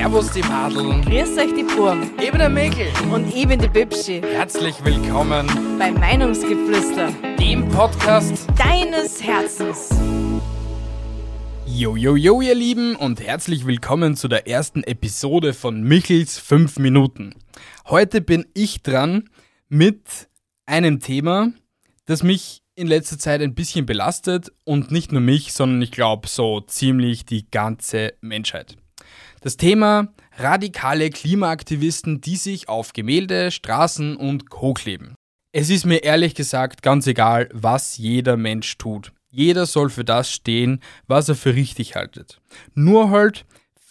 Servus die Madeln. Grüß euch die Burm Ich bin der Mäkel. und ich bin die Bibschi Herzlich willkommen bei Meinungsgeflüster dem Podcast. deines Herzens. Yo, yo, yo, ihr Lieben und herzlich willkommen zu der ersten Episode von Michels 5 Minuten. Heute bin ich dran mit einem Thema, das mich in letzter Zeit ein bisschen belastet und nicht nur mich, sondern ich glaube so ziemlich die ganze Menschheit. Das Thema radikale Klimaaktivisten, die sich auf Gemälde, Straßen und Co. kleben. Es ist mir ehrlich gesagt ganz egal, was jeder Mensch tut. Jeder soll für das stehen, was er für richtig haltet. Nur halt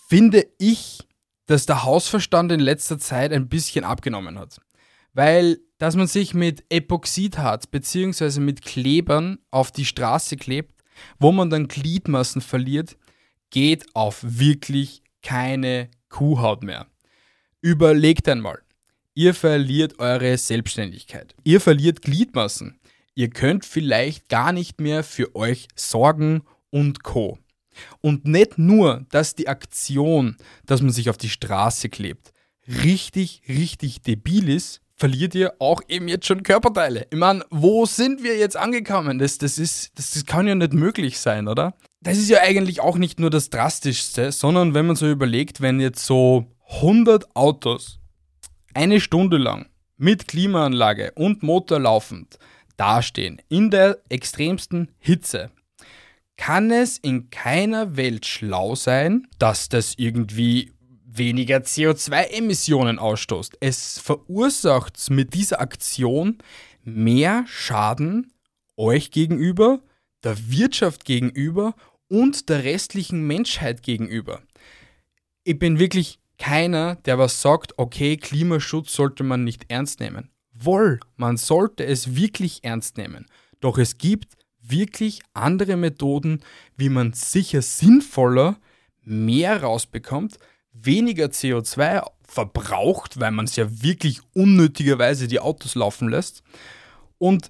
finde ich, dass der Hausverstand in letzter Zeit ein bisschen abgenommen hat. Weil, dass man sich mit Epoxidharz bzw. mit Klebern auf die Straße klebt, wo man dann Gliedmassen verliert, geht auf wirklich keine Kuhhaut mehr. Überlegt einmal. Ihr verliert eure Selbstständigkeit. Ihr verliert Gliedmassen. Ihr könnt vielleicht gar nicht mehr für euch sorgen und co. Und nicht nur, dass die Aktion, dass man sich auf die Straße klebt, richtig, richtig debil ist, verliert ihr auch eben jetzt schon Körperteile. Ich meine, wo sind wir jetzt angekommen? Das, das, ist, das, das kann ja nicht möglich sein, oder? Das ist ja eigentlich auch nicht nur das Drastischste, sondern wenn man so überlegt, wenn jetzt so 100 Autos eine Stunde lang mit Klimaanlage und Motor laufend dastehen, in der extremsten Hitze, kann es in keiner Welt schlau sein, dass das irgendwie weniger CO2-Emissionen ausstoßt. Es verursacht mit dieser Aktion mehr Schaden euch gegenüber, der Wirtschaft gegenüber und der restlichen Menschheit gegenüber. Ich bin wirklich keiner, der was sagt, okay, Klimaschutz sollte man nicht ernst nehmen. Wohl, man sollte es wirklich ernst nehmen. Doch es gibt wirklich andere Methoden, wie man sicher sinnvoller mehr rausbekommt, weniger CO2 verbraucht, weil man es ja wirklich unnötigerweise die Autos laufen lässt und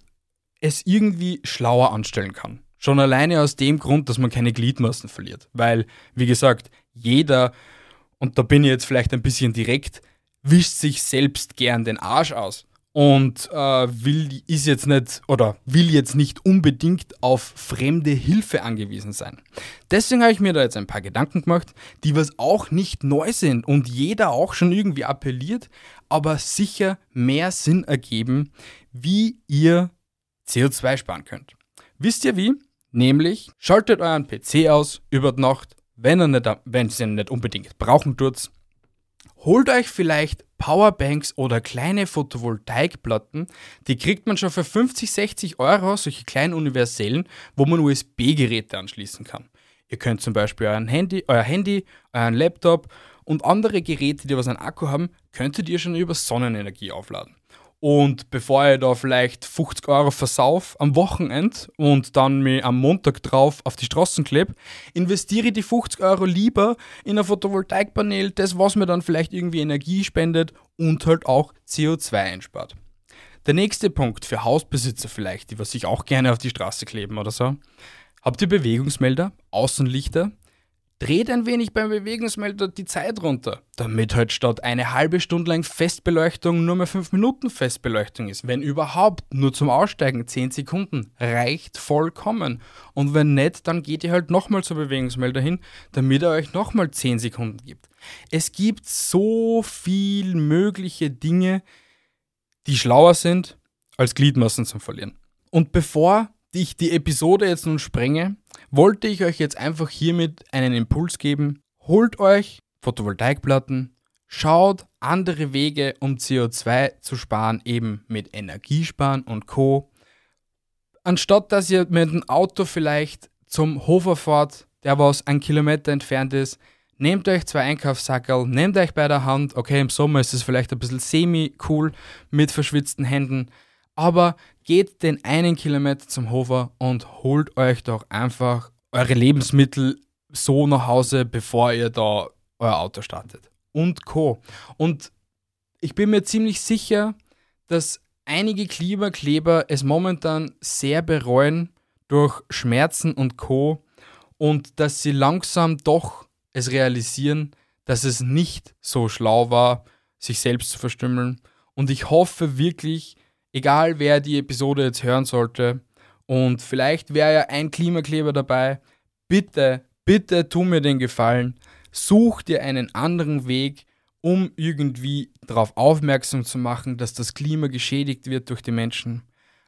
es irgendwie schlauer anstellen kann. Schon alleine aus dem Grund, dass man keine Gliedmaßen verliert. Weil, wie gesagt, jeder, und da bin ich jetzt vielleicht ein bisschen direkt, wischt sich selbst gern den Arsch aus und äh, will, ist jetzt nicht oder will jetzt nicht unbedingt auf fremde Hilfe angewiesen sein. Deswegen habe ich mir da jetzt ein paar Gedanken gemacht, die was auch nicht neu sind und jeder auch schon irgendwie appelliert, aber sicher mehr Sinn ergeben, wie ihr CO2 sparen könnt. Wisst ihr wie? Nämlich schaltet euren PC aus über die Nacht, wenn ihr nicht, wenn ihr ihn nicht unbedingt brauchen tut. Holt euch vielleicht Powerbanks oder kleine Photovoltaikplatten. Die kriegt man schon für 50, 60 Euro, solche kleinen universellen, wo man USB-Geräte anschließen kann. Ihr könnt zum Beispiel euren Handy, euer Handy, euren Laptop und andere Geräte, die was einen Akku haben, könntet ihr schon über Sonnenenergie aufladen. Und bevor ich da vielleicht 50 Euro versauf am Wochenende und dann mir am Montag drauf auf die Straßen klebe, investiere ich die 50 Euro lieber in ein Photovoltaikpanel, das was mir dann vielleicht irgendwie Energie spendet und halt auch CO2 einspart. Der nächste Punkt für Hausbesitzer vielleicht, die was sich auch gerne auf die Straße kleben oder so. Habt ihr Bewegungsmelder, Außenlichter? Dreht ein wenig beim Bewegungsmelder die Zeit runter, damit halt statt eine halbe Stunde lang Festbeleuchtung nur mehr 5 Minuten Festbeleuchtung ist. Wenn überhaupt, nur zum Aussteigen 10 Sekunden. Reicht vollkommen. Und wenn nicht, dann geht ihr halt nochmal zum Bewegungsmelder hin, damit er euch nochmal 10 Sekunden gibt. Es gibt so viel mögliche Dinge, die schlauer sind, als Gliedmassen zu verlieren. Und bevor ich die Episode jetzt nun sprenge, wollte ich euch jetzt einfach hiermit einen Impuls geben. Holt euch Photovoltaikplatten, schaut andere Wege, um CO2 zu sparen, eben mit Energiesparen und Co. Anstatt dass ihr mit dem Auto vielleicht zum Hofer fahrt, der was ein Kilometer entfernt ist, nehmt euch zwei Einkaufssackerl, nehmt euch bei der Hand. Okay, im Sommer ist es vielleicht ein bisschen semi-cool mit verschwitzten Händen, aber geht den einen Kilometer zum Hofer und holt euch doch einfach eure Lebensmittel so nach Hause, bevor ihr da euer Auto startet. Und Co. Und ich bin mir ziemlich sicher, dass einige Klimakleber es momentan sehr bereuen durch Schmerzen und Co. und dass sie langsam doch es realisieren, dass es nicht so schlau war, sich selbst zu verstümmeln. Und ich hoffe wirklich, egal wer die Episode jetzt hören sollte, und vielleicht wäre ja ein Klimakleber dabei, bitte, bitte tu mir den Gefallen, such dir einen anderen Weg, um irgendwie darauf aufmerksam zu machen, dass das Klima geschädigt wird durch die Menschen.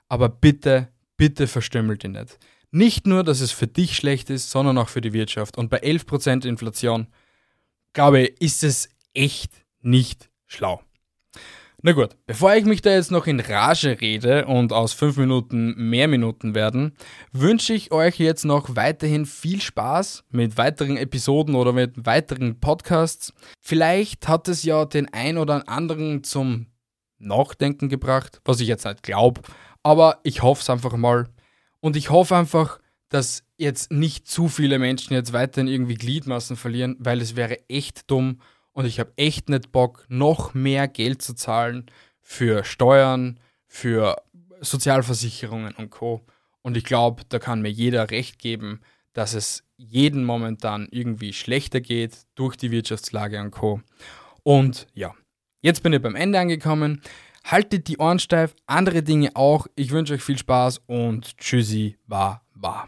Aber bitte, bitte verstümmelt ihn nicht. Nicht nur, dass es für dich schlecht ist, sondern auch für die Wirtschaft. Und bei 11% Inflation, glaube ich, ist es echt nicht schlau. Na gut, bevor ich mich da jetzt noch in Rage rede und aus fünf Minuten mehr Minuten werden, wünsche ich euch jetzt noch weiterhin viel Spaß mit weiteren Episoden oder mit weiteren Podcasts. Vielleicht hat es ja den ein oder anderen zum Nachdenken gebracht, was ich jetzt nicht glaube, aber ich hoffe es einfach mal. Und ich hoffe einfach, dass jetzt nicht zu viele Menschen jetzt weiterhin irgendwie Gliedmassen verlieren, weil es wäre echt dumm und ich habe echt nicht Bock, noch mehr Geld zu zahlen für Steuern, für Sozialversicherungen und Co. Und ich glaube, da kann mir jeder recht geben, dass es jeden momentan irgendwie schlechter geht durch die Wirtschaftslage und Co. Und ja, jetzt bin ich beim Ende angekommen. Haltet die Ohren steif, andere Dinge auch. Ich wünsche euch viel Spaß und tschüssi, war, war.